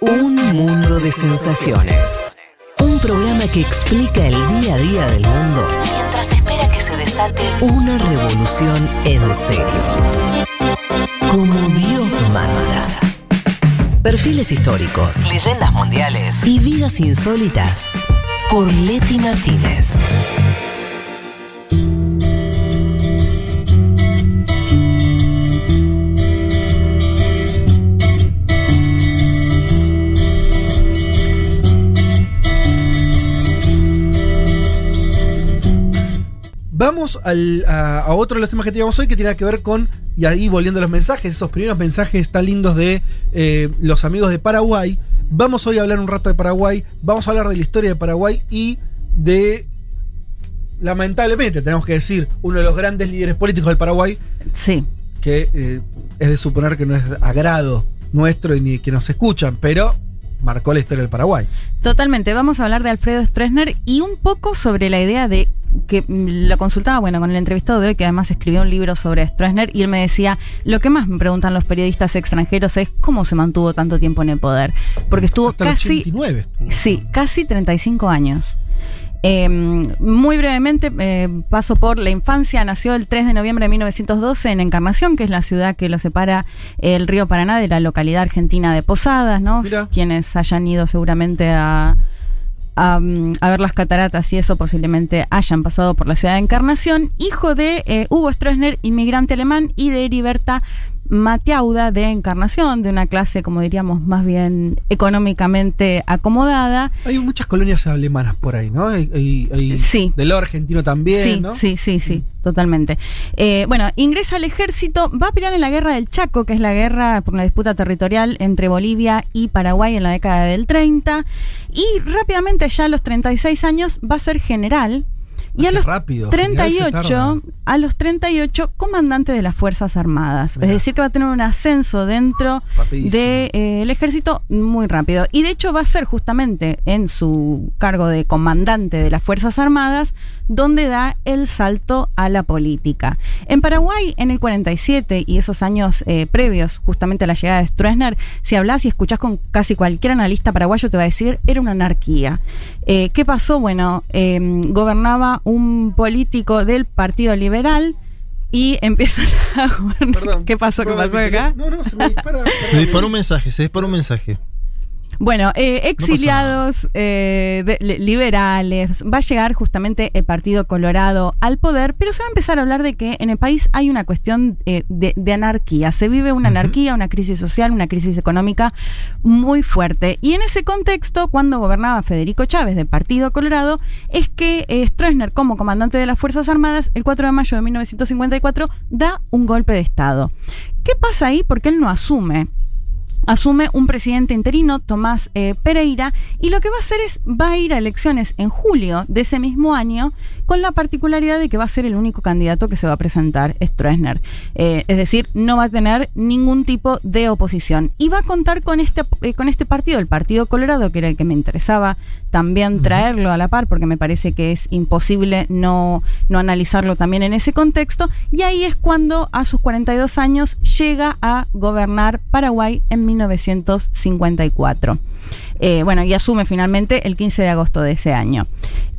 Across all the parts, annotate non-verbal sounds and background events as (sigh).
Un mundo de sensaciones. Un programa que explica el día a día del mundo mientras espera que se desate una revolución en serio. Como Dios manda. Perfiles históricos, leyendas mundiales y vidas insólitas por Leti Martínez. Vamos al- a, a otro de los temas que teníamos hoy que tiene que ver con, y ahí volviendo a los mensajes, esos primeros mensajes tan lindos de eh, los amigos de Paraguay. Vamos hoy a hablar un rato de Paraguay, vamos a hablar de la historia de Paraguay y de, lamentablemente, tenemos que decir, uno de los grandes líderes políticos del Paraguay, Sí. que eh, es de suponer que no es agrado nuestro y ni que nos escuchan, pero marcó la historia del Paraguay. Totalmente. Vamos a hablar de Alfredo Stroessner y un poco sobre la idea de que mm, lo consultaba, bueno, con el entrevistado de hoy, que además escribió un libro sobre Stroessner, y él me decía, lo que más me preguntan los periodistas extranjeros es cómo se mantuvo tanto tiempo en el poder. Porque estuvo Hasta el casi... 89 estuvo. Sí, casi 35 años. Eh, muy brevemente, eh, paso por la infancia. Nació el 3 de noviembre de 1912 en Encarnación, que es la ciudad que lo separa el río Paraná de la localidad argentina de Posadas, ¿no? Mirá. Quienes hayan ido seguramente a, a, a ver las cataratas y eso posiblemente hayan pasado por la ciudad de Encarnación. Hijo de eh, Hugo Stroessner, inmigrante alemán, y de Heriberta Mateauda de Encarnación, de una clase, como diríamos, más bien económicamente acomodada. Hay muchas colonias alemanas por ahí, ¿no? Hay, hay- hay Sí. Del argentino también, sí, ¿no? sí, sí, sí, totalmente. Eh, bueno, ingresa al ejército, va a pelear en la guerra del Chaco, que es la guerra por una disputa territorial entre Bolivia y Paraguay en la década del 30, y rápidamente ya a los 36 años va a ser general. Y Ah, a los rápido, general se 38, tarda. a los 38, comandante de las Fuerzas Armadas. Mirá. Es decir, que va a tener un ascenso dentro del ejército muy rápido. Y de hecho va a ser justamente en su cargo de comandante de las Fuerzas Armadas donde da el salto a la política. En Paraguay, en el 47 y esos años eh, previos justamente a la llegada de Stroessner, si hablas y escuchás con casi cualquier analista paraguayo te va a decir, era una anarquía. Eh, ¿Qué pasó? Bueno, eh, un político del Partido Liberal y (laughs) empiezan a. Perdón. ¿Qué pasó? ¿Qué ¿Puedo pasó acá? No, no, se me dispara. Se disparó un mensaje, se disparó un mensaje. Bueno, eh, exiliados, eh, de- liberales, va a llegar justamente el Partido Colorado al poder, pero se va a empezar a hablar de que en el país hay una cuestión eh, de, de anarquía, se vive una anarquía, una crisis social, una crisis económica muy fuerte. Y en ese contexto, cuando gobernaba Federico Chávez del Partido Colorado, es que eh, Stroessner, como comandante de las Fuerzas Armadas, el 4 de mayo de 1954, da un golpe de Estado. ¿Qué pasa ahí? Porque él no asume asume un presidente interino, Tomás eh, Pereira, y lo que va a hacer es, va a ir a elecciones en julio de ese mismo año, con la particularidad de que va a ser el único candidato que se va a presentar, Stroessner. Eh, es decir, no va a tener ningún tipo de oposición. Y va a contar con este, eh, con este partido, el Partido Colorado, que era el que me interesaba también traerlo a la par, porque me parece que es imposible no, no analizarlo también en ese contexto. Y ahí es cuando, a sus 42 años, llega a gobernar Paraguay en 1954. Eh, bueno, y asume finalmente el 15 de agosto de ese año.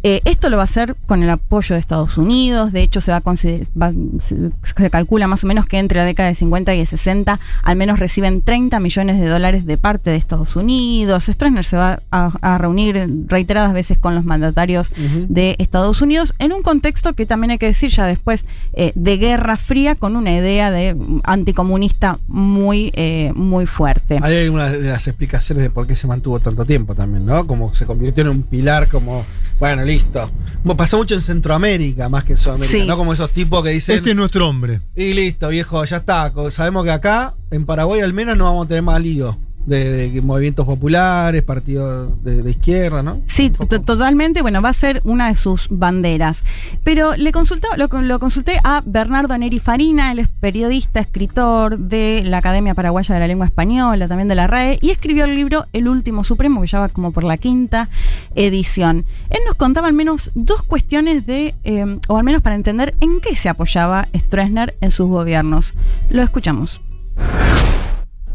Eh, esto lo va a hacer con el apoyo de Estados Unidos. De hecho, se va a va- se, se calcula más o menos que entre la década de 50 y de 60 al menos reciben 30 millones de dólares de parte de Estados Unidos. Stroessner se va a, a reunir reiteradas veces con los mandatarios de Estados Unidos en un contexto que también hay que decir ya después eh, de Guerra Fría con una idea de anticomunista muy, eh, muy fuerte. Ahí hay una de las explicaciones de por qué se mantuvo tanto tiempo también, ¿no? Como se convirtió en un pilar, como, bueno, listo. Pasó mucho en Centroamérica más que Sudamérica, Sí. ¿no? Como esos tipos que dicen, Este es nuestro hombre. y listo, viejo, ya está. Sabemos que acá, en Paraguay al menos, no vamos a tener más lío de, de movimientos populares, partidos de, de izquierda, ¿no? Sí, totalmente. Bueno, va a ser una de sus banderas. Pero le consultó, lo, lo consulté a Bernardo Neri Farina, él es periodista, escritor de la Academia Paraguaya de la Lengua Española, también de la RAE, y escribió el libro El Último Supremo, que ya va como por la quinta edición. Él nos contaba al menos dos cuestiones de, eh, o al menos para entender en qué se apoyaba Stroessner en sus gobiernos. Lo escuchamos.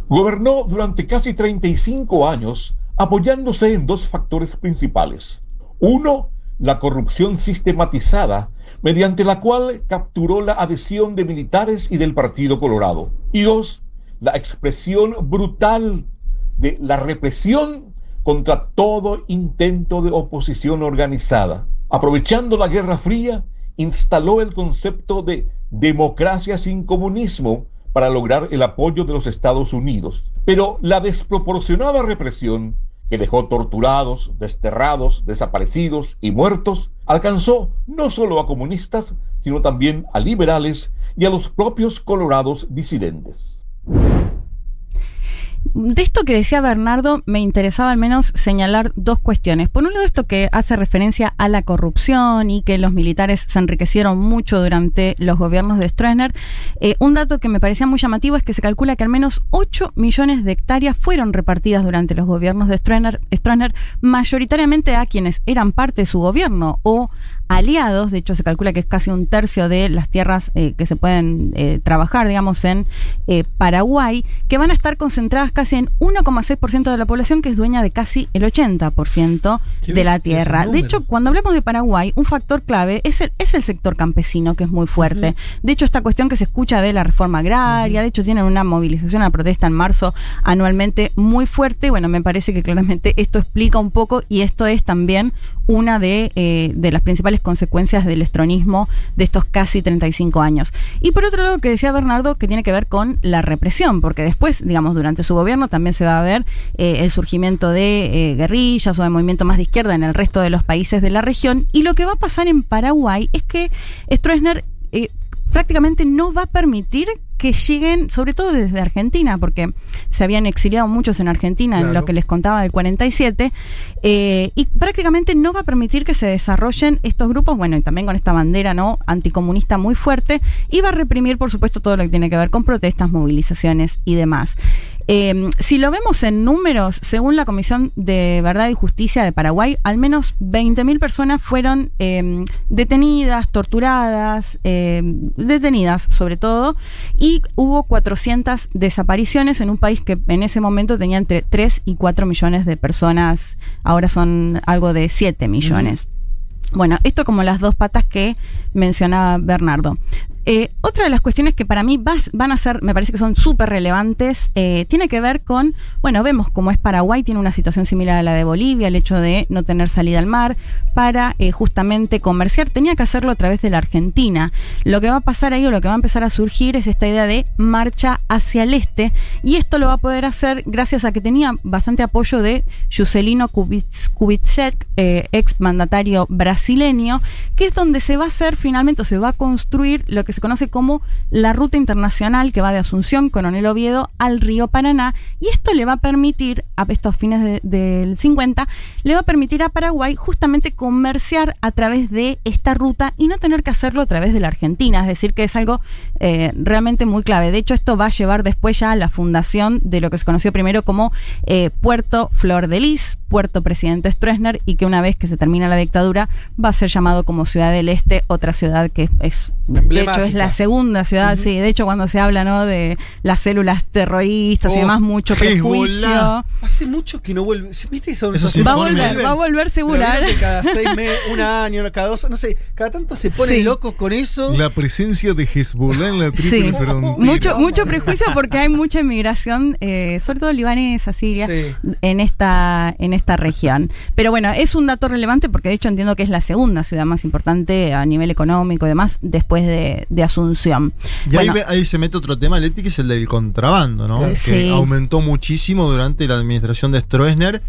Gobernó durante casi 35 años apoyándose en dos factores principales. Uno, la corrupción sistematizada, mediante la cual capturó la adhesión de militares y del Partido Colorado. Y dos, la expresión brutal de la represión contra todo intento de oposición organizada. Aprovechando la Guerra Fría, instaló el concepto de democracia sin comunismo para lograr el apoyo de los Estados Unidos. Pero la desproporcionada represión, que dejó torturados, desterrados, desaparecidos y muertos, alcanzó no solo a comunistas, sino también a liberales y a los propios colorados disidentes. De esto que decía Bernardo, me interesaba al menos señalar dos cuestiones. Por un lado, esto que hace referencia a la corrupción y que los militares se enriquecieron mucho durante los gobiernos de Stroessner. Eh, un dato que me parecía muy llamativo es que se calcula que al menos 8 millones de hectáreas fueron repartidas durante los gobiernos de Stroessner, mayoritariamente a quienes eran parte de su gobierno o aliados. De hecho, se calcula que es casi un tercio de las tierras eh, que se pueden eh, trabajar, digamos, en Paraguay, que van a estar concentradas casi en 1,6% de la población, que es dueña de casi el 80% Qué de la tierra. De hecho, cuando hablamos de Paraguay, un factor clave es el, es el sector campesino, que es muy fuerte. De hecho, esta cuestión que se escucha de la reforma agraria, de hecho, tienen una movilización, una protesta en marzo anualmente muy fuerte. Bueno, me parece que claramente esto explica un poco y esto es también una de, eh, de las principales consecuencias del estronismo de estos casi 35 años. Y por otro lado, que decía Bernardo, que tiene que ver con la represión, porque después, digamos, durante su gobierno también se va a ver eh, el surgimiento de eh, guerrillas o de movimiento más de izquierda en el resto de los países de la región. Y lo que va a pasar en Paraguay es que Stroessner eh, prácticamente no va a permitir que lleguen, sobre todo desde Argentina, porque se habían exiliado muchos en Argentina, en lo que les contaba del 47, eh, y prácticamente no va a permitir que se desarrollen estos grupos, bueno, y también con esta bandera no anticomunista muy fuerte, y va a reprimir, por supuesto, todo lo que tiene que ver con protestas, movilizaciones y demás. Eh, si lo vemos en números, según la Comisión de Verdad y Justicia de Paraguay, al menos 20.000 personas fueron eh, detenidas, torturadas, eh, detenidas sobre todo, y hubo 400 desapariciones en un país que en ese momento tenía entre 3 y 4 millones de personas, ahora son algo de 7 millones. Bueno, esto como las dos patas que mencionaba Bernardo. Eh, otra de las cuestiones que para mí van a ser, me parece que son súper relevantes, eh, tiene que ver con, bueno, vemos cómo es Paraguay, tiene una situación similar a la de Bolivia, el hecho de no tener salida al mar para eh, justamente comerciar, tenía que hacerlo a través de la Argentina. Lo que va a pasar ahí o lo que va a empezar a surgir es esta idea de marcha hacia el este y esto lo va a poder hacer gracias a que tenía bastante apoyo de Juscelino Kubitschek, ex mandatario brasileño, que es donde se va a hacer finalmente o se va a construir lo que se conoce como la ruta internacional que va de Asunción, Coronel Oviedo, al río Paraná. Y esto le va a permitir, a estos fines de- del 50, le va a permitir a Paraguay justamente comerciar a través de esta ruta y no tener que hacerlo a través de la Argentina. Es decir, que es algo eh, realmente muy clave. De hecho, esto va a llevar después ya a la fundación de lo que se conoció primero como eh, Puerto Flor de Lis, Puerto Presidente Stroessner, y que una vez que se termina la dictadura va a ser llamado como Ciudad del Este, otra ciudad que es, de hecho. Es la segunda ciudad, sí. De hecho, cuando se habla ¿no? de las células terroristas y Oh, demás, mucho prejuicio. Hezbollah. Hace mucho que no vuelve. ¿Viste eso? Esos esos Va a volver, va a volver segura. Que cada seis (laughs) meses, un año, cada dos, no sé, cada tanto se ponen Sí. locos con eso. La presencia de Hezbollah en la triple Sí. frontera. Mucho, mucho prejuicio porque hay mucha inmigración, eh, sobre todo libanesa, siria, Sí. en esta, en esta región. Pero bueno, es un dato relevante porque de hecho entiendo que es la segunda ciudad más importante a nivel económico y demás después de, de Asunción. Y ahí, Bueno, ahí se mete otro tema, Leti, que es el del contrabando, ¿no? Sí. Que aumentó muchísimo durante la administración de Stroessner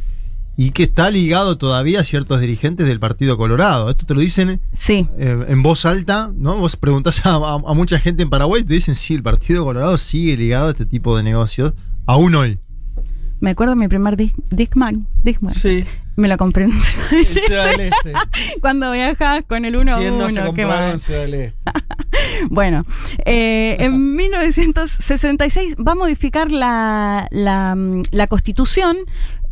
y que está ligado todavía a ciertos dirigentes del Partido Colorado. Esto te lo dicen sí. eh, en voz alta, ¿no? Vos preguntás a, a- a mucha gente en Paraguay y te dicen, sí, el Partido Colorado sigue ligado a este tipo de negocios, aún hoy. Me acuerdo de mi primer Dis- Discman. Discman. Sí, Me lo compré en en Ciudad del Este. (laughs) cuando viajas con el 1 ¿Quién no se 1 ¿qué compró algo más? en Ciudad del Este? (laughs) Bueno, eh, en (laughs) 1966 va a modificar la, la, mm, la constitución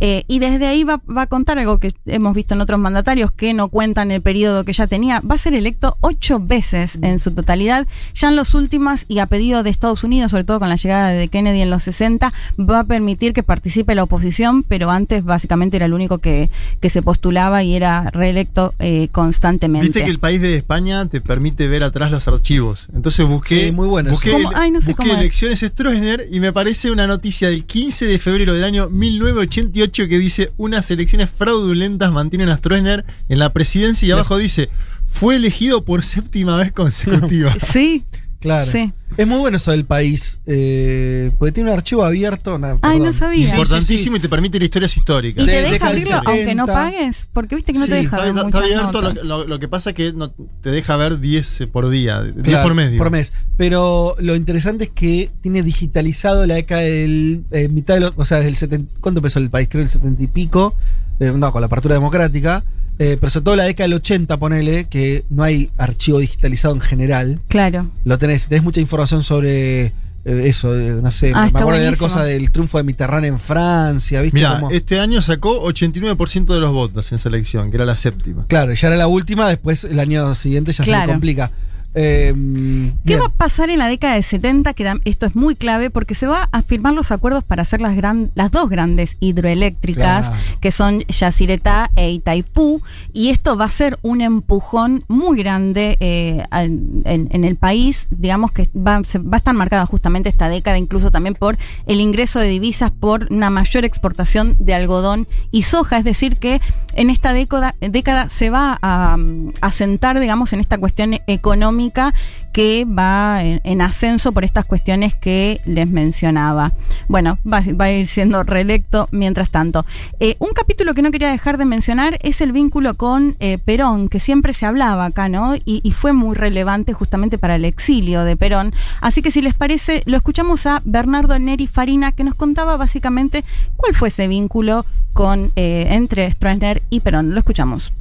eh, y desde ahí va, va a contar algo que hemos visto en otros mandatarios que no cuentan el periodo que ya tenía. Va a ser electo ocho veces en su totalidad. Ya en los últimos y a pedido de Estados Unidos, sobre todo con la llegada de Kennedy en los 60, va a permitir que participe la oposición, pero antes básicamente era el único que, que se postulaba y era reelecto eh, constantemente. Viste que el país de España te permite ver atrás los archivos. Entonces busqué, Sí, muy bueno busqué, ¿Cómo? Ay, no sé busqué cómo es. elecciones Stroessner y me aparece una noticia del 15 de febrero del año 1988 que dice unas elecciones fraudulentas mantienen a Stroessner en la presidencia y abajo dice fue elegido por séptima vez consecutiva. (laughs) Sí, Claro. Sí. Es muy bueno eso del país. eh, porque tiene un archivo abierto. nah, Ay, no sabía. Sí, sí, sí. Importantísimo y te permite ir a historias históricas. y te De- deja deja abrirlo aunque no 70. pagues, porque viste que no te deja Está, ver está- abierto, lo, lo- lo que pasa es que no, te deja ver 10 por día, 10 Claro, por medio. Por mes. Pero lo interesante es que tiene digitalizado la década del. eh, mitad de los. O sea, desde el 70. ¿Cuánto empezó el país? Creo el 70 y pico. eh, no, con la apertura democrática. Eh, pero sobre todo la década del 80, ponele, que no hay archivo digitalizado en general. Claro. Lo tenés. Tenés mucha información sobre. eh, eso, eh, no sé, Ah, me está acuerdo de leer buenísimo. cosas del triunfo de Mitterrand en Francia, ¿viste? Mira, Como- este año sacó 89% de los votos en esa elección, que era la séptima. Claro, ya era la última, después el año siguiente ya se le complica. Eh, ¿Qué bien. va a pasar en la década de 70? Que esto es muy clave porque se va a firmar los acuerdos para hacer las, gran, las dos grandes hidroeléctricas, Claro. que son Yacyretá e Itaipú, y esto va a ser un empujón muy grande eh, en, en- en el país. Digamos que va, se- va a estar marcada justamente esta década, incluso también por el ingreso de divisas por una mayor exportación de algodón y soja. Es decir, que en esta década, década se va a, mm, a sentar, digamos, en esta cuestión económica que va en, en ascenso por estas cuestiones que les mencionaba. Bueno, va, va a ir siendo reelecto mientras tanto. Eh, un capítulo que no quería dejar de mencionar es el vínculo con eh, Perón, que siempre se hablaba acá, ¿no? Y, y fue muy relevante justamente para el exilio de Perón. Así que si les parece, lo escuchamos a Bernardo Neri Farina, que nos contaba básicamente cuál fue ese vínculo con, eh, entre Stroessner y Perón. Lo escuchamos.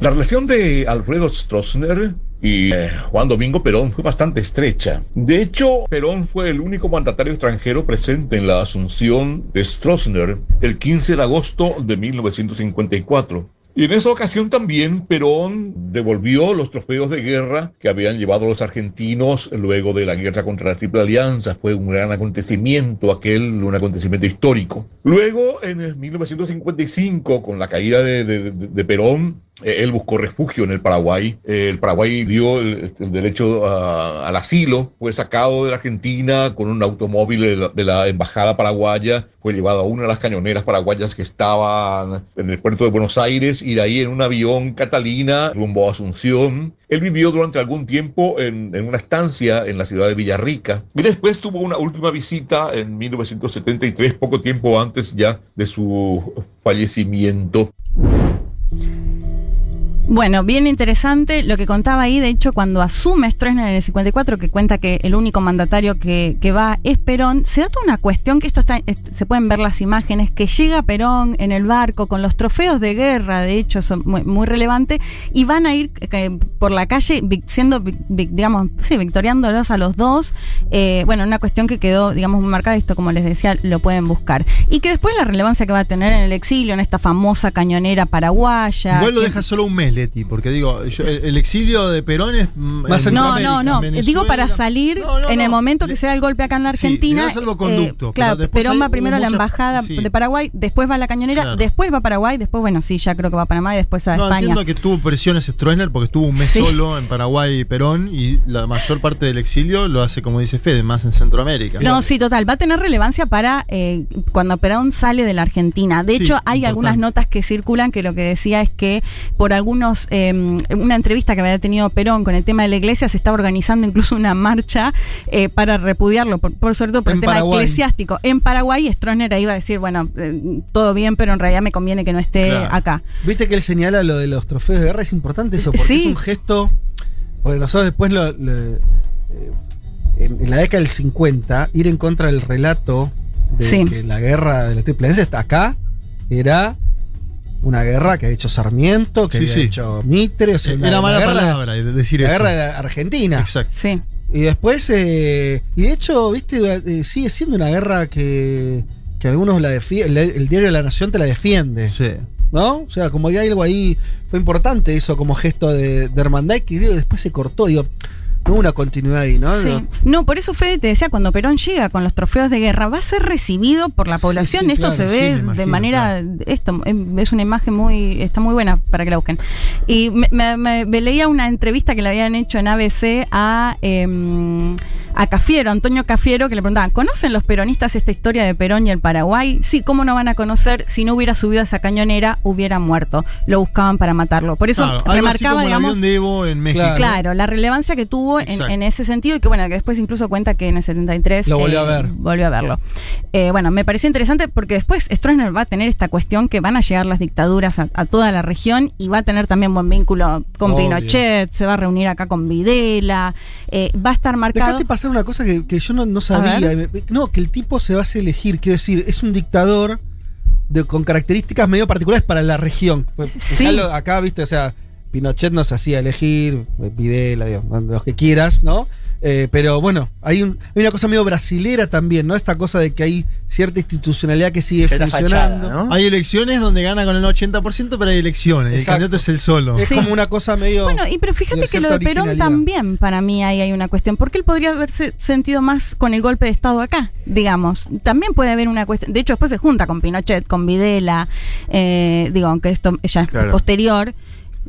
La relación de Alfredo Stroessner y eh, Juan Domingo Perón fue bastante estrecha. De hecho, Perón fue el único mandatario extranjero presente en la asunción de Stroessner el 15 de agosto de 1954. Y en esa ocasión también Perón devolvió los trofeos de guerra que habían llevado los argentinos luego de la guerra contra la Triple Alianza. Fue un gran acontecimiento aquel, un acontecimiento histórico. Luego, en el 1955, con la caída de, de- de- Perón, él buscó refugio en el Paraguay. Eh, el Paraguay dio el, derecho al asilo. Fue sacado de la Argentina con un automóvil de la, embajada paraguaya. Fue llevado a una de las cañoneras paraguayas que estaban en el puerto de Buenos Aires y de ahí en un avión Catalina rumbo a Asunción. Él vivió durante algún tiempo en una estancia en la ciudad de Villarrica y después tuvo una última visita en 1973, poco tiempo antes ya de su fallecimiento. Bueno, bien interesante lo que contaba ahí. De hecho, cuando asume Stroessner en el 54, que cuenta que el único mandatario que, que va es Perón, se da toda una cuestión que esto está, est- se pueden ver las imágenes, que llega Perón en el barco con los trofeos de guerra, de hecho, son muy, muy relevantes, y van a ir eh, por la calle siendo, digamos, sí, victoriándolos a los dos. Eh, bueno, una cuestión que quedó, digamos, muy marcada, esto como les decía, lo pueden buscar. Y que después la relevancia que va a tener en el exilio, en esta famosa cañonera paraguaya. Igual lo deja solo un mes, Porque digo, yo- el, el exilio de Perón es. mm, Más en No, no, no. Digo para salir No, no, en el momento que se da el golpe acá en la Sí, Argentina. da salvoconducto, eh, claro, Perón va primero a la embajada sí. de Paraguay, después va a la cañonera, Claro. después va a Paraguay, después, bueno, sí, ya creo que va a Panamá y después a No, España. entiendo que tuvo presiones Stroessner porque estuvo un mes Sí. solo en Paraguay y Perón y la mayor parte del exilio lo hace, como dice Fede, más en Centroamérica. No, sí, total. Va a tener relevancia para eh, cuando Perón sale de la Argentina. De Sí, hecho, hay algunas notas que circulan que lo que decía es que por algunos, eh, una entrevista que había tenido Perón con el tema de la iglesia, se estaba organizando incluso una marcha eh, para repudiarlo, por, por sobre todo por En el tema Paraguay. eclesiástico. En Paraguay, Stroessner ahí iba a decir, bueno, eh, todo bien, pero en realidad me conviene que no esté Claro. acá. Viste que él señala lo de los trofeos de guerra, es importante eso, porque Sí. es un gesto. Porque nosotros después lo. lo- eh, en, la década del 50, ir en contra del relato de Sí. que la guerra de la Triple Alianza está acá era una guerra que ha hecho Sarmiento, que Sí, había sí. hecho Mitre, o sea, una- Era la mala guerra- palabra decir La eso. guerra Argentina. Exacto. Sí. Y después, eh, y de hecho, viste, eh, sigue siendo una guerra que, que algunos la defienden, el, el diario de la Nación te la defiende, Sí. ¿no? O sea, como que hay algo ahí, fue importante eso como gesto de, de hermandad que después se cortó, digo, no una continuidad ahí, ¿no? Sí. No, por eso Fede te decía, cuando Perón llega con los trofeos de guerra, va a ser recibido por la población. sí, esto claro, se ve de manera, esto em, es una imagen muy, está muy buena para que la busquen. Y me, me- me- me leía una entrevista que le habían hecho en ABC a a Cafiero, Antonio Cafiero, que le preguntaban, ¿conocen los peronistas esta historia de Perón y el Paraguay? Sí, ¿cómo no van a conocer? Si no hubiera subido a esa cañonera, hubiera muerto. Lo buscaban para matarlo. Por eso Claro, remarcaba, digamos, de Evo en México. Claro. Claro, la relevancia que tuvo en, en ese sentido y que bueno, que después incluso cuenta que en el 73 Lo volvió a ver. Volvió a verlo. Eh, bueno, me pareció interesante porque después Stroessner va a tener esta cuestión que van a llegar las dictaduras a, a toda la región y va a tener también buen vínculo con Obvio. Pinochet, se va a reunir acá con Videla, eh, va a estar marcado... pasar una cosa que, que yo no, no sabía. No, que el tipo se va a hacer elegir. Quiero decir, es un dictador de, con características medio particulares para la región. Pues, Sí. fijalo, acá, viste, o sea, Pinochet nos hacía elegir, Videla, los que quieras, ¿no? Eh, pero bueno, hay, un- hay una cosa medio brasilera también, ¿no? Esta cosa de que hay cierta institucionalidad que sigue Cierta funcionando. fachada, ¿no? Hay elecciones donde gana con el 80%, pero hay elecciones. Exacto. El candidato es el solo. Es Sí. como una cosa medio. Bueno, y pero fíjate que lo de Perón también para mí ahí hay una cuestión, porque él podría haberse sentido más con el golpe de Estado acá, digamos. También puede haber una cuestión, de hecho después se junta con Pinochet, con Videla, eh, digo, aunque esto ya es Claro. posterior.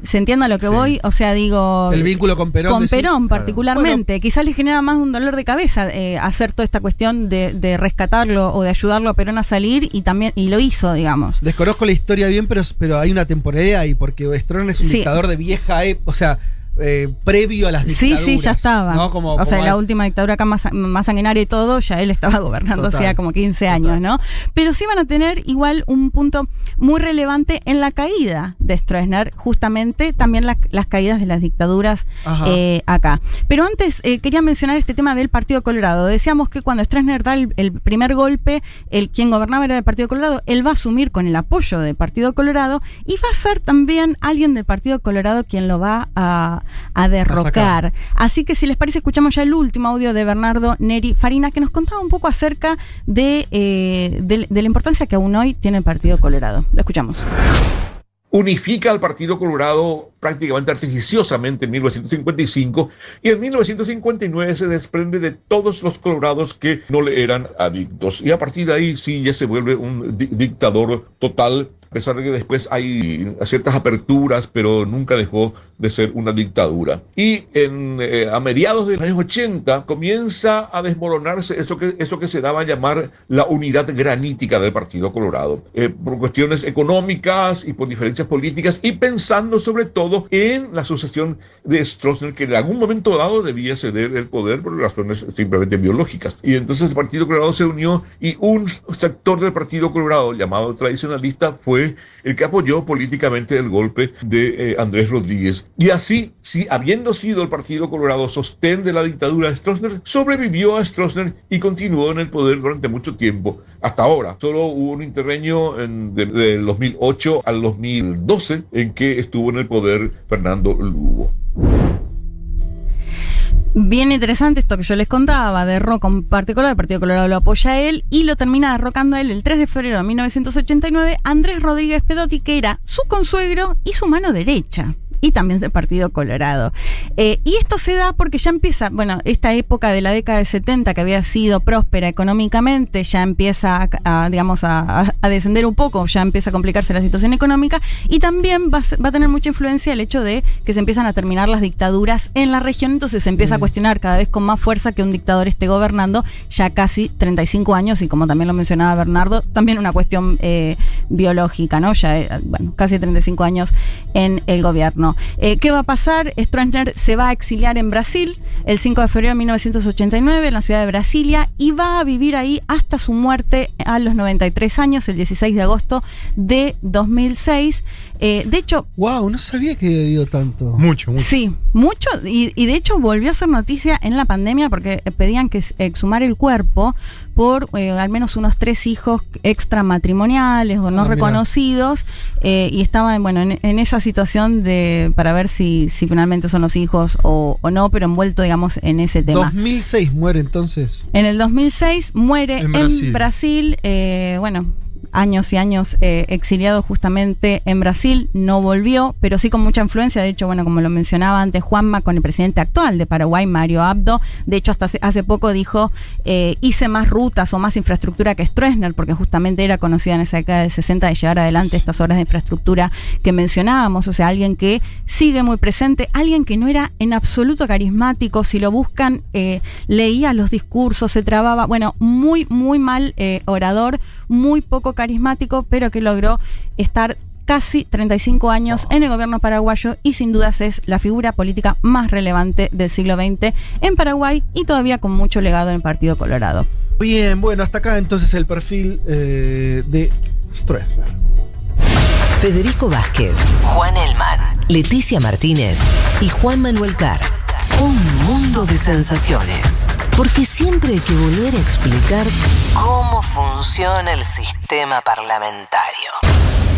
¿Se entiende a lo que Sí. voy? O sea, digo... el vínculo con Perón. con decís. Perón Claro. particularmente, quizás le genera más un dolor de cabeza eh, hacer toda esta cuestión de, de rescatarlo o de ayudarlo a Perón a salir y también y lo hizo, digamos. Desconozco la historia bien, pero, pero hay una temporalidad ahí, porque Stroessner es un Sí. dictador de vieja época, o sea, eh, previo a las Sí, dictaduras. sí, ya estaba. ¿no? Como, o sea, la última dictadura acá más, más sanguinaria y todo, ya él estaba gobernando Total, hacía como 15 total. años, ¿no? Pero sí van a tener igual un punto muy relevante en la caída de Stroessner, justamente también las, las caídas de las dictaduras eh, acá. Pero antes eh, quería mencionar este tema del Partido Colorado. Decíamos que cuando Stroessner da el, el primer golpe, el quien gobernaba era del Partido Colorado, él va a asumir con el apoyo del Partido Colorado y va a ser también alguien del Partido Colorado quien lo va a, a derrocar. Así que si les parece, escuchamos ya el último audio de Bernardo Neri Farina que nos contaba un poco acerca de, eh, de, de la importancia que aún hoy tiene el Partido Colorado. Lo escuchamos. unifica al Partido Colorado prácticamente artificiosamente en 1955 y en 1959 se desprende de todos los colorados que no le eran adictos y a partir de ahí sí ya se vuelve un di- dictador total a pesar de que después hay ciertas aperturas, pero nunca dejó de ser una dictadura. Y en, eh, a mediados de los años 80 comienza a desmoronarse eso que, eso que se daba a llamar la unidad granítica del Partido Colorado, eh, por cuestiones económicas y por diferencias políticas, y pensando sobre todo en la sucesión de Stroessner, que en algún momento dado debía ceder el poder por razones simplemente biológicas. Y entonces el Partido Colorado se unió y un sector del Partido Colorado llamado tradicionalista fue el que apoyó políticamente el golpe de eh, Andrés Rodríguez. Y así, si habiendo sido el Partido Colorado sostén de la dictadura de Stroessner, sobrevivió a Stroessner y continuó en el poder durante mucho tiempo, hasta ahora. Solo hubo un interreño en, de- del 2008 al 2012 en que estuvo en el poder Fernando Lugo. Bien interesante esto que yo les contaba, derroca un particular, el Partido Colorado lo apoya a él y lo termina derrocando a él el 3 de febrero de 1989 Andrés Rodríguez Pedotti, que era su consuegro y su mano derecha. Y también del Partido Colorado. Eh, y esto se da porque ya empieza, bueno, esta época de la década de 70 que había sido próspera económicamente, ya empieza a, a, digamos, a, a- descender un poco, ya empieza a complicarse la situación económica y también va va a tener mucha influencia el hecho de que se empiezan a terminar las dictaduras en la región, entonces se empieza a cuestionar cada vez con más fuerza que un dictador esté gobernando ya casi 35 años y como también lo mencionaba Bernardo, también una cuestión eh, biológica, ¿no? Ya, eh, bueno, casi 35 años en el gobierno. Eh, ¿Qué va a pasar? Stroessner se va a exiliar en Brasil el 5 de febrero de 1989 en la ciudad de Brasilia y va a vivir ahí hasta su muerte a los 93 años, el 16 de agosto de 2006. Eh, de hecho, Wow, no sabía que había ido tanto. Mucho, mucho. Sí, mucho, y, y de hecho volvió a ser noticia en la pandemia porque eh, pedían que exhumar el cuerpo por eh, al menos unos tres hijos extramatrimoniales o no Ah, reconocidos eh, y estaba bueno, en, en esa situación de para ver si, si finalmente son los hijos o, o no, pero envuelto, digamos, en ese tema. 2006 muere entonces. En el 2006 muere En en Brasil. Brasil, eh, bueno, años y años eh, exiliado justamente en Brasil, no volvió, pero sí con mucha influencia, de hecho, bueno, como lo mencionaba antes Juanma, con el presidente actual de Paraguay, Mario Abdo, de hecho hasta hace, poco dijo, eh, hice más rutas o más infraestructura que Stroessner, porque justamente era conocida en esa década de 60 de llevar adelante estas obras de infraestructura que mencionábamos, o sea, alguien que sigue muy presente, alguien que no era en absoluto carismático, si lo buscan, eh, leía los discursos, se trababa, bueno, muy, muy mal orador, muy poco carismático, pero que logró estar casi 35 años en el gobierno paraguayo y sin dudas es la figura política más relevante del siglo XX en Paraguay y todavía con mucho legado en el Partido Colorado. Bien, bueno, hasta acá entonces el perfil eh, de Stroessner. Federico Vázquez, Juan Elman, Leticia Martínez y Juan Manuel Carr. Un mundo de sensaciones. Porque siempre hay que volver a explicar cómo funciona el sistema parlamentario.